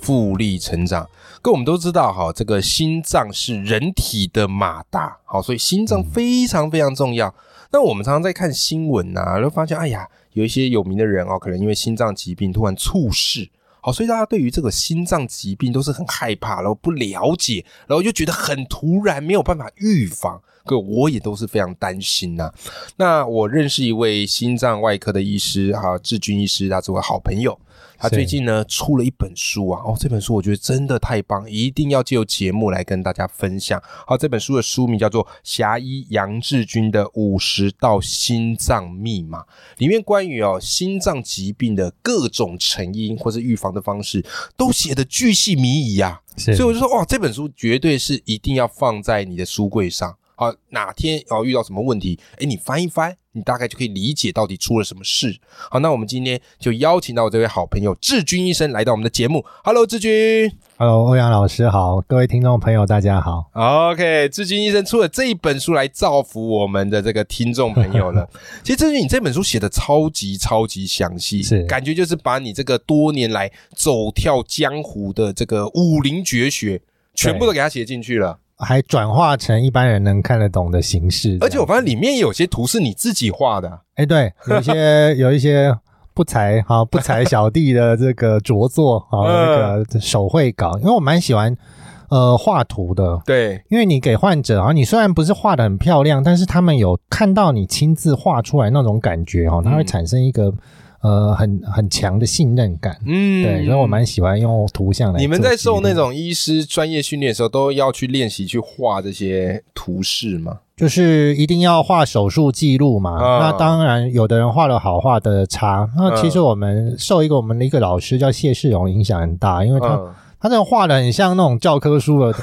复利成长。各位我们都知道哈，这个心脏是人体的马达，好，所以心脏非常非常重要。那我们常常在看新闻呐，然后发现，哎呀，有一些有名的人哦，可能因为心脏疾病突然猝逝，好，所以大家对于这个心脏疾病都是很害怕，然后不了解，然后就觉得很突然，没有办法预防。各位我也都是非常担心呐。那我认识一位心脏外科的医师哈，志军医师，他是我好朋友。他最近呢出了一本书啊，哦，这本书我觉得真的太棒，一定要借由节目来跟大家分享。好，这本书的书名叫做《侠医杨志军的五十道心脏密码》，里面关于哦心脏疾病的各种成因或是预防的方式，都写的巨细靡遗啊。所以我就说，哇，这本书绝对是一定要放在你的书柜上。好，哪天要遇到什么问题，哎，你翻一翻，你大概就可以理解到底出了什么事。好，那我们今天就邀请到我这位好朋友志军医生来到我们的节目。Hello，志军。Hello，欧阳老师好，各位听众朋友大家好。OK，志军医生出了这一本书来造福我们的这个听众朋友了。其实志军，你这本书写的超级超级详细，是感觉就是把你这个多年来走跳江湖的这个武林绝学，全部都给他写进去了。还转化成一般人能看得懂的形式，而且我发现里面有些图是你自己画的。哎，对，有一些 有一些不才哈不才小弟的这个着作啊，那个手绘稿，因为我蛮喜欢呃画图的。对，因为你给患者啊，你虽然不是画的很漂亮，但是他们有看到你亲自画出来那种感觉哦，它会产生一个。呃，很很强的信任感，嗯，对，所以我蛮喜欢用图像来。你们在受那种医师专业训练的时候，都要去练习去画这些图示吗？就是一定要画手术记录嘛？那当然，有的人画的好，画的差。那其实我们受一个我们的一个老师叫谢世荣影响很大，因为他他这种画的很像那种教科书了。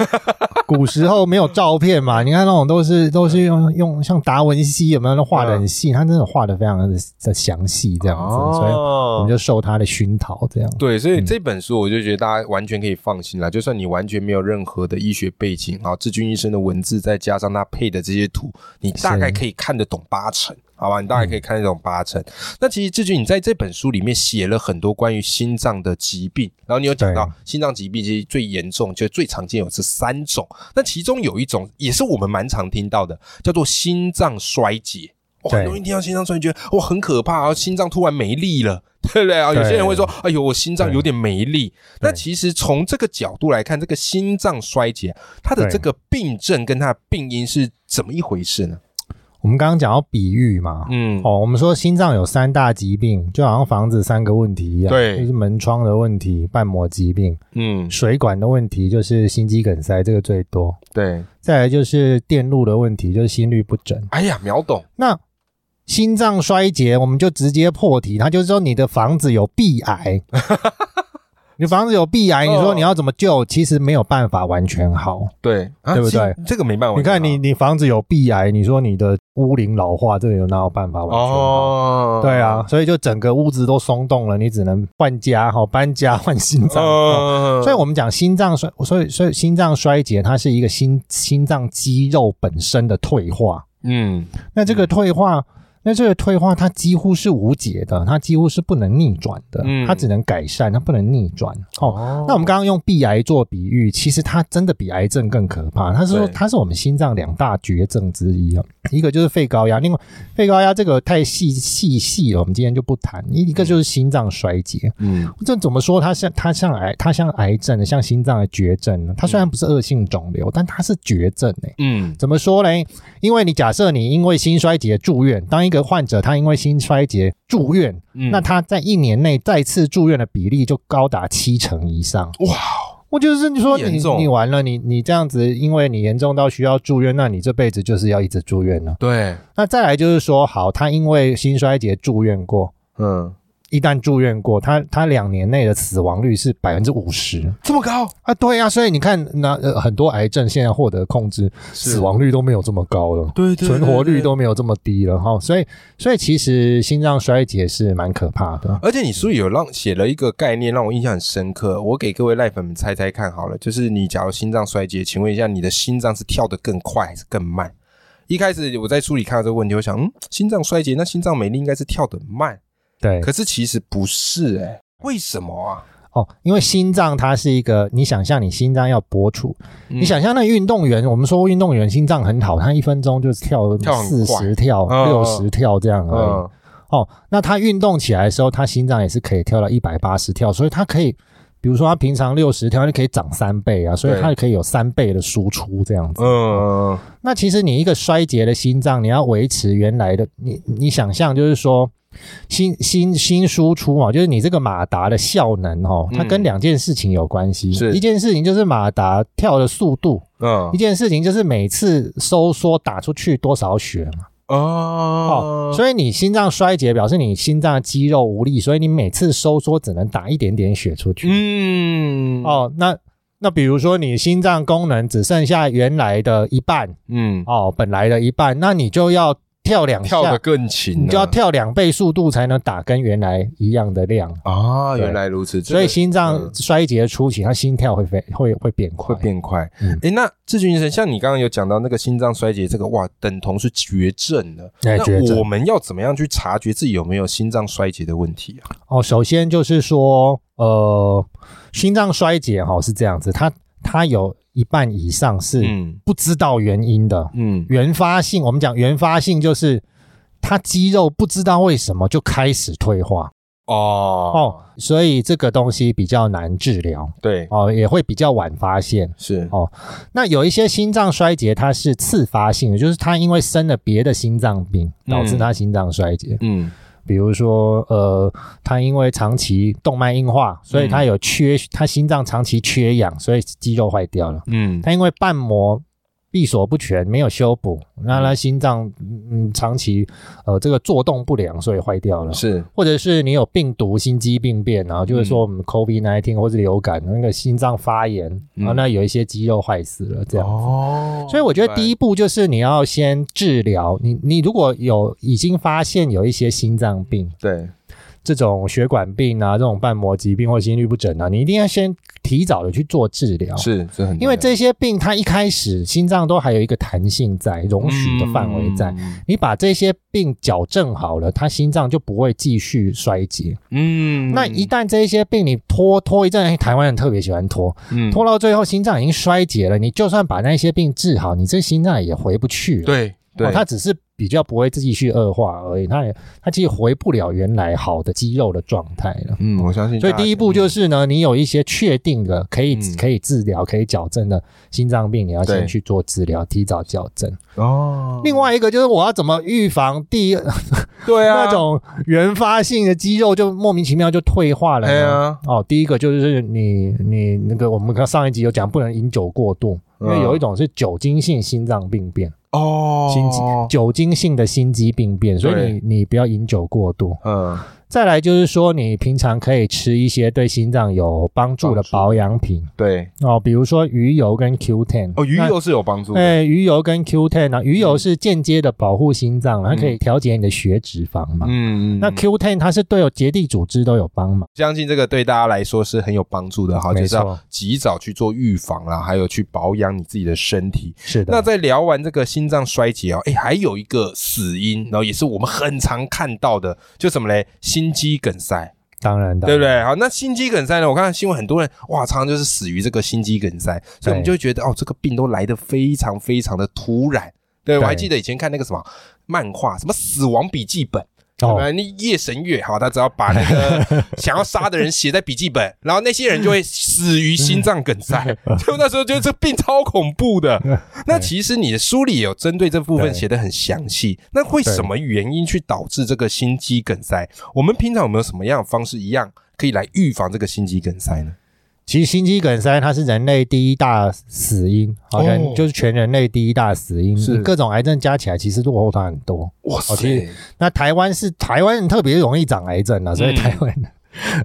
古时候没有照片嘛？你看那种都是都是用用像达文西有没有那画的很细？他真的画的非常的的详细这样子，所以我们就受他的熏陶这样。对，所以这本书我就觉得大家完全可以放心了。就算你完全没有任何的医学背景啊，志军医生的文字再加上他配的这些图，你大概可以看得懂八成。好吧，你大概可以看那种八成。那其实志军，你在这本书里面写了很多关于心脏的疾病，然后你有讲到心脏疾病其实最严重，就最常见有这三种。那其中有一种也是我们蛮常听到的，叫做心脏衰竭。很容易听到心脏衰竭，哇，很可怕啊！心脏突然没力了，对不对啊？有些人会说：“哎呦，我心脏有点没力。”那其实从这个角度来看，这个心脏衰竭它的这个病症跟它的病因是怎么一回事呢？我们刚刚讲到比喻嘛，嗯，哦，我们说心脏有三大疾病，就好像房子三个问题一样，对，就是门窗的问题、瓣膜疾病，嗯，水管的问题就是心肌梗塞，这个最多，对，再来就是电路的问题，就是心率不整。哎呀，秒懂。那心脏衰竭，我们就直接破题，它就是说你的房子有壁癌。你房子有壁癌，你说你要怎么救？其实没有办法完全好，对对不对？这个没办法。你看你你房子有壁癌，你说你的屋龄老化，这个有哪有办法完全好？对啊，所以就整个屋子都松动了，你只能换家哈，搬家换心脏。所以我们讲心脏衰，所以所以心脏衰竭，它是一个心心脏肌肉本身的退化。嗯，那这个退化。那这个退化它几乎是无解的，它几乎是不能逆转的，它只能改善，它不能逆转。哦，那我们刚刚用鼻癌做比喻，其实它真的比癌症更可怕。它是说它是我们心脏两大绝症之一啊，一个就是肺高压，另外肺高压这个太细细细了，我们今天就不谈。一一个就是心脏衰竭，嗯，这怎么说？它像它像癌，它像癌症，像心脏的绝症呢？它虽然不是恶性肿瘤，但它是绝症哎。嗯，怎么说呢？因为你假设你因为心衰竭住院，当一个患者他因为心衰竭住院，那他在一年内再次住院的比例就高达七成以上。哇！我就是你说你你完了，你你这样子，因为你严重到需要住院，那你这辈子就是要一直住院了。对。那再来就是说，好，他因为心衰竭住院过，嗯，一旦住院过，他他两年内的死亡率是百分之五十，这么高啊？对啊，所以你看，那呃很多癌症现在获得控制，死亡率都没有这么高了，对对，存活率都没有这么低了哈。所以，所以其实心脏衰竭是蛮可怕的。而且你书里有让写了一个概念，让我印象很深刻。我给各位赖粉们猜猜看好了，就是你假如心脏衰竭，请问一下，你的心脏是跳得更快还是更慢？一开始我在书里看到这个问题，我想，嗯，心脏衰竭，那心脏美丽应该是跳得慢。对，可是其实不是哎，为什么啊？哦，因为心脏它是一个，你想象你心脏要搏出，你想象那运动员，我们说运动员心脏很好，他一分钟就是跳四十跳、六十跳这样而已。哦，那他运动起来的时候，他心脏也是可以跳到一百八十跳，所以他可以，比如说他平常六十跳，就可以涨三倍啊，所以他可以有三倍的输出这样子。嗯，那其实你一个衰竭的心脏，你要维持原来的，你你想象就是说。新新新输出嘛，就是你这个马达的效能哦，它跟两件事情有关系。是一件事情就是马达跳的速度，嗯，一件事情就是每次收缩打出去多少血嘛。哦，所以你心脏衰竭表示你心脏肌肉无力，所以你每次收缩只能打一点点血出去。嗯，哦，那那比如说你心脏功能只剩下原来的一半，嗯，哦，本来的一半，那你就要。跳两下，跳得更勤，你就要跳两倍速度才能打跟原来一样的量啊！原来如此，所以心脏衰竭初期，它心跳会飞，会会变快，会变快。哎，那志军医生，像你刚刚有讲到那个心脏衰竭，这个哇，等同是绝症了。那我们要怎么样去察觉自己有没有心脏衰竭的问题啊？哦，首先就是说，呃，心脏衰竭哈是这样子，它它有。一半以上是不知道原因的，嗯，原发性，我们讲原发性就是他肌肉不知道为什么就开始退化，哦。哦，所以这个东西比较难治疗，对，哦，也会比较晚发现，是。哦。那有一些心脏衰竭，它是次发性的，就是他因为生了别的心脏病，导致他心脏衰竭，嗯。比如说，呃，他因为长期动脉硬化，所以他有缺，他心脏长期缺氧，所以肌肉坏掉了。嗯，他因为瓣膜。闭锁不全，没有修补，那他心脏嗯长期呃这个做动不良，所以坏掉了。是，或者是你有病毒心肌病变，然后就是说我们 COVID nineteen 或者流感那个心脏发炎啊，那有一些肌肉坏死了这样子。哦，所以我觉得第一步就是你要先治疗你，你如果有已经发现有一些心脏病，对。这种血管病啊，这种瓣膜疾病或心律不整啊，你一定要先提早的去做治疗。是，这很因为这些病它一开始心脏都还有一个弹性在，容许的范围在。你把这些病矫正好了，它心脏就不会继续衰竭。嗯，那一旦这些病你拖拖一阵，台湾人特别喜欢拖，拖到最后心脏已经衰竭了，你就算把那些病治好，你这心脏也回不去了。对。对，它只是比较不会继续恶化而已，它也它其实回不了原来好的肌肉的状态了。嗯，我相信。所以第一步就是呢，你有一些确定的可以可以治疗、可以矫正的心脏病，你要先去做治疗，提早矫正。哦。另外一个就是我要怎么预防第 对啊那种原发性的肌肉就莫名其妙就退化了。对啊。哦，第一个就是你你那个我们刚上一集有讲，不能饮酒过度，因为有一种是酒精性心脏病变。哦，心肌酒精性的心肌病变，所以你你不要饮酒过度。嗯。再来就是说，你平常可以吃一些对心脏有帮助的保养品。对哦，比如说鱼油跟 Q ten。哦，鱼油是有帮助的。对，鱼油跟 Q ten 啊，鱼油是间接的保护心脏，它可以调节你的血脂肪嘛。嗯嗯。那 Q ten 它是对有结缔组织都有帮忙。相信这个对大家来说是很有帮助的哈，就是要及早去做预防啦，还有去保养你自己的身体。是的。那在聊完这个心脏衰竭哦，哎，还有一个死因，然后也是我们很常看到的，就什么嘞？心肌梗塞，当然的，对不对？好，那心肌梗塞呢？我看新闻很多人哇，常常就是死于这个心肌梗塞，所以我们就会觉得哦，这个病都来得非常非常的突然。对我还记得以前看那个什么漫画，什么《死亡笔记本》。哦，那夜神月好，他只要把那个 想要杀的人写在笔记本，然后那些人就会死于心脏梗塞。就那时候觉得这病超恐怖的。那其实你的书里有针对这部分写的很详细。那会什么原因去导致这个心肌梗塞？我们平常有没有什么样的方式一样可以来预防这个心肌梗塞呢？其实心肌梗塞它是人类第一大死因，好像就是全人类第一大死因，是各种癌症加起来其实落后它很多。哇塞！那台湾是台湾人特别容易长癌症啊，所以台湾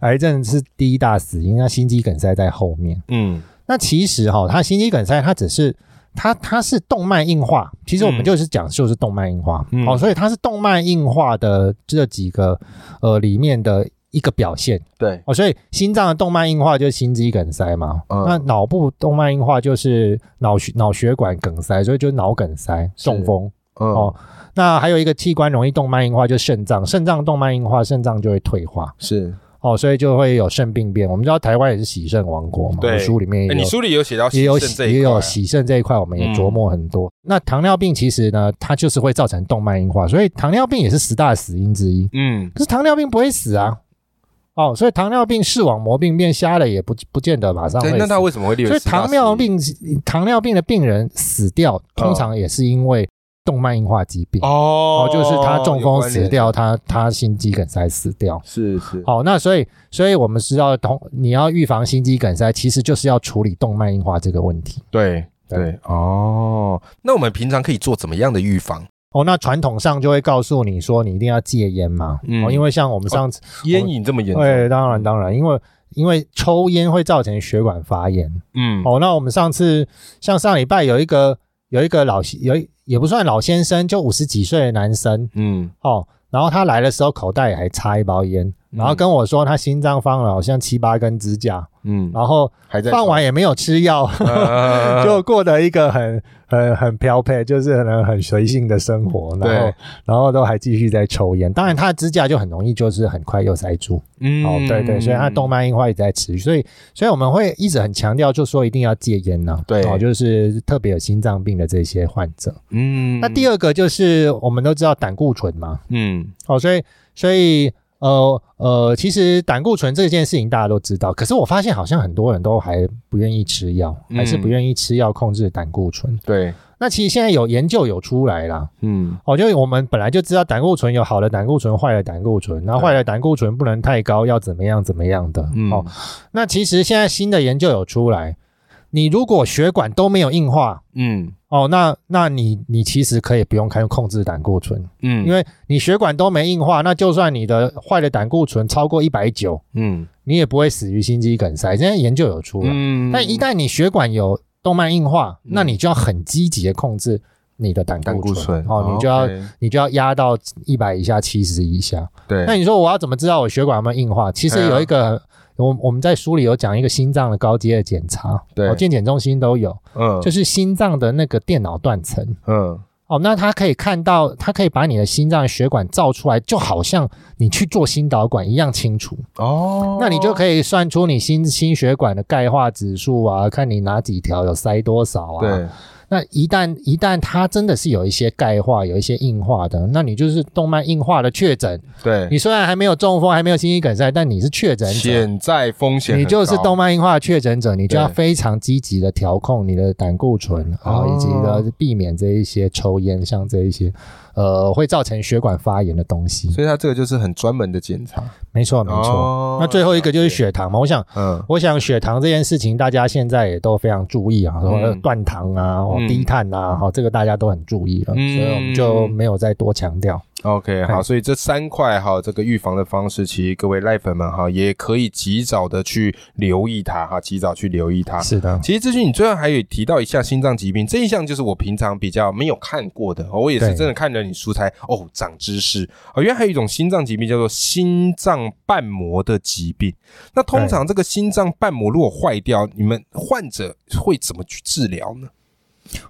癌症是第一大死因，那心肌梗塞在后面。嗯，那其实哈，它心肌梗塞它只是它它是动脉硬化，其实我们就是讲就是动脉硬化。哦，所以它是动脉硬化的这几个呃里面的。一个表现，对。哦，所以心脏的动脉硬化就是心肌梗塞嘛，那脑部动脉硬化就是脑血脑血管梗塞，所以就是脑梗塞、中风。哦。那还有一个器官容易动脉硬化，就是肾脏，肾脏动脉硬化，肾脏就会退化，是。哦，所以就会有肾病变。我们知道台湾也是洗肾王国嘛，对，书里面你书里有写到，也有也有洗肾这一块，我们也琢磨很多。那糖尿病其实呢，它就是会造成动脉硬化，所以糖尿病也是十大死因之一。嗯，可是糖尿病不会死啊。哦，所以糖尿病视网膜病变瞎了也不不见得马上会。那他为什么会？所以糖尿病糖尿病的病人死掉，通常也是因为动脉硬化疾病哦，就是他中风死掉，他他心肌梗塞死掉。是是。好，那所以所以我们知道，同你要预防心肌梗塞，其实就是要处理动脉硬化这个问题。对对哦，那我们平常可以做怎么样的预防？哦，那传统上就会告诉你说，你一定要戒烟嘛。嗯，因为像我们上次烟瘾这么严重，对，当然当然，因为因为抽烟会造成血管发炎。嗯，哦，那我们上次像上礼拜有一个有一个老有也不算老先生，就五十几岁的男生。嗯，哦，然后他来的时候口袋还插一包烟，然后跟我说他心脏放了好像七八根支架。嗯，然后放完也没有吃药，就过得一个很很很飘配，就是可能很随性的生活。然后，然后都还继续在抽烟。当然，他的支架就很容易，就是很快又塞住。嗯，哦，对对，所以他动脉硬化也在持续。所以，所以我们会一直很强调，就说一定要戒烟呢。对，哦，就是特别有心脏病的这些患者。嗯，那第二个就是我们都知道胆固醇嘛。嗯，哦，所以，所以。呃呃，其实胆固醇这件事情大家都知道，可是我发现好像很多人都还不愿意吃药，还是不愿意吃药控制胆固醇。对，那其实现在有研究有出来啦，嗯，哦，就我们本来就知道胆固醇有好的胆固醇、坏的胆固醇，然后坏的胆固醇不能太高，要怎么样怎么样的。哦，那其实现在新的研究有出来。你如果血管都没有硬化，嗯，哦，那那你你其实可以不用开控制胆固醇，嗯，因为你血管都没硬化，那就算你的坏的胆固醇超过一百九，嗯，你也不会死于心肌梗塞。现在研究有出来，嗯，但一旦你血管有动脉硬化，那你就要很积极的控制你的胆固醇，哦，你就要你就要压到一百以下、七十以下。对，那你说我要怎么知道我血管有没有硬化？其实有一个。我我们在书里有讲一个心脏的高阶的检查，对，健检中心都有，嗯，就是心脏的那个电脑断层，嗯，哦，那它可以看到，它可以把你的心脏血管照出来，就好像你去做心导管一样清楚，哦，那你就可以算出你心心血管的钙化指数啊，看你哪几条有塞多少啊，对。那一旦一旦它真的是有一些钙化、有一些硬化的，那你就是动脉硬化的确诊。对，你虽然还没有中风，还没有心肌梗塞，但你是确诊者，潜在风险，你就是动脉硬化确诊者，你就要非常积极的调控你的胆固醇啊，以及呢避免这一些抽烟，像这一些。呃，会造成血管发炎的东西，所以它这个就是很专门的检查。没错，没错。那最后一个就是血糖嘛，我想，嗯，我想血糖这件事情，大家现在也都非常注意啊，什么断糖啊，低碳啊，哈，这个大家都很注意了，所以我们就没有再多强调。OK，好，所以这三块哈，这个预防的方式，其实各位赖粉们哈，也可以及早的去留意它哈，及早去留意它。是的，其实这句你最后还有提到一项心脏疾病，这一项就是我平常比较没有看过的，我也是真的看了你书才哦长知识哦，原来还有一种心脏疾病叫做心脏瓣膜的疾病。那通常这个心脏瓣膜如果坏掉，你们患者会怎么去治疗呢？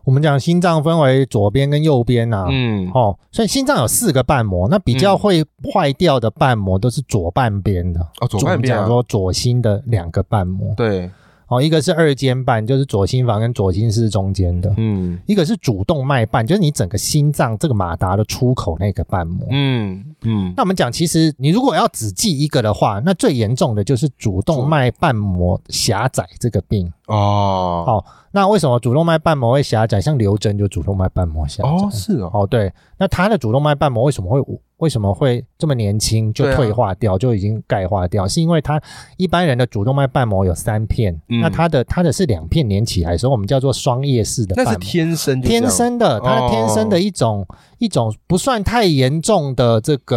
我们讲心脏分为左边跟右边呐，嗯，哦，所以心脏有四个瓣膜，那比较会坏掉的瓣膜都是左半边的，哦，左半边，说左心的两个瓣膜，对，哦，一个是二尖瓣，就是左心房跟左心室中间的，嗯，一个是主动脉瓣，就是你整个心脏这个马达的出口那个瓣膜，嗯，嗯，那我们讲，其实你如果要只记一个的话，那最严重的就是主动脉瓣膜狭窄这个病哦。好，那为什么主动脉瓣膜会狭窄？像刘真就主动脉瓣膜狭窄。哦，是哦。哦，对，那他的主动脉瓣膜为什么会？为什么会这么年轻就退化掉，就已经钙化掉？是因为他一般人的主动脉瓣膜有三片，那他的他的是两片连起来，所以我们叫做双叶式的。那是天生天生的，它天生的一种一种不算太严重的这个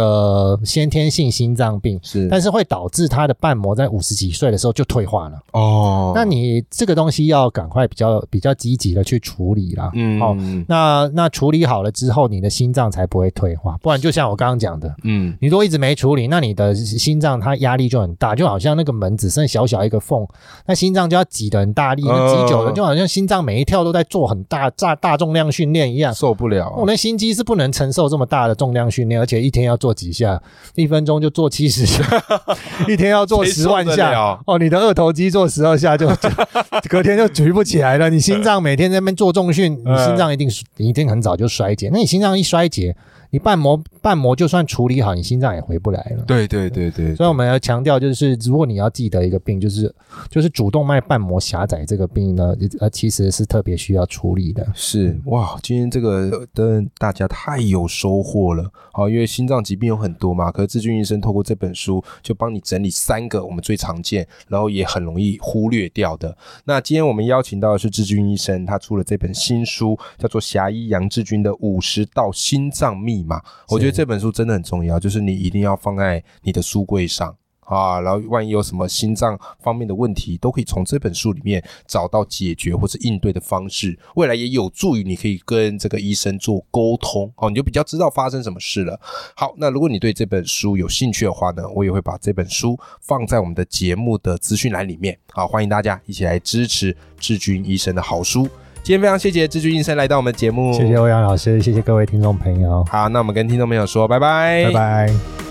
先天性心脏病，是，但是会导致他的瓣膜在五十几岁的时候就退化了。哦，那你这个东西要赶快比较比较积极的去处理啦。嗯，好，那那处理好了之后，你的心脏才不会退化，不然就像我刚刚。讲的，嗯，你如果一直没处理，那你的心脏它压力就很大，就好像那个门只剩小小一个缝，那心脏就要挤得很大力，那挤久了就好像心脏每一跳都在做很大大大重量训练一样，受不了。我那心肌是不能承受这么大的重量训练，而且一天要做几下，一分钟就做七十下，一天要做十万下哦。你的二头肌做十二下就 隔天就举不起来了。你心脏每天在那边做重训，你心脏一定一定很早就衰竭。那你心脏一衰竭。你瓣膜瓣膜就算处理好，你心脏也回不来了。对对对对，所以我们要强调，就是如果你要记得一个病，就是就是主动脉瓣膜狭窄这个病呢，呃，其实是特别需要处理的。是哇，今天这个的大家太有收获了。好，因为心脏疾病有很多嘛，可是志军医生透过这本书就帮你整理三个我们最常见，然后也很容易忽略掉的。那今天我们邀请到的是志军医生，他出了这本新书，叫做《侠医杨志军的五十道心脏秘》。嘛，我觉得这本书真的很重要，就是你一定要放在你的书柜上啊，然后万一有什么心脏方面的问题，都可以从这本书里面找到解决或者应对的方式。未来也有助于你可以跟这个医生做沟通哦，你就比较知道发生什么事了。好，那如果你对这本书有兴趣的话呢，我也会把这本书放在我们的节目的资讯栏里面。好，欢迎大家一起来支持志军医生的好书。今天非常谢谢志军医生来到我们节目，谢谢欧阳老师，谢谢各位听众朋友。好，那我们跟听众朋友说拜拜，拜拜。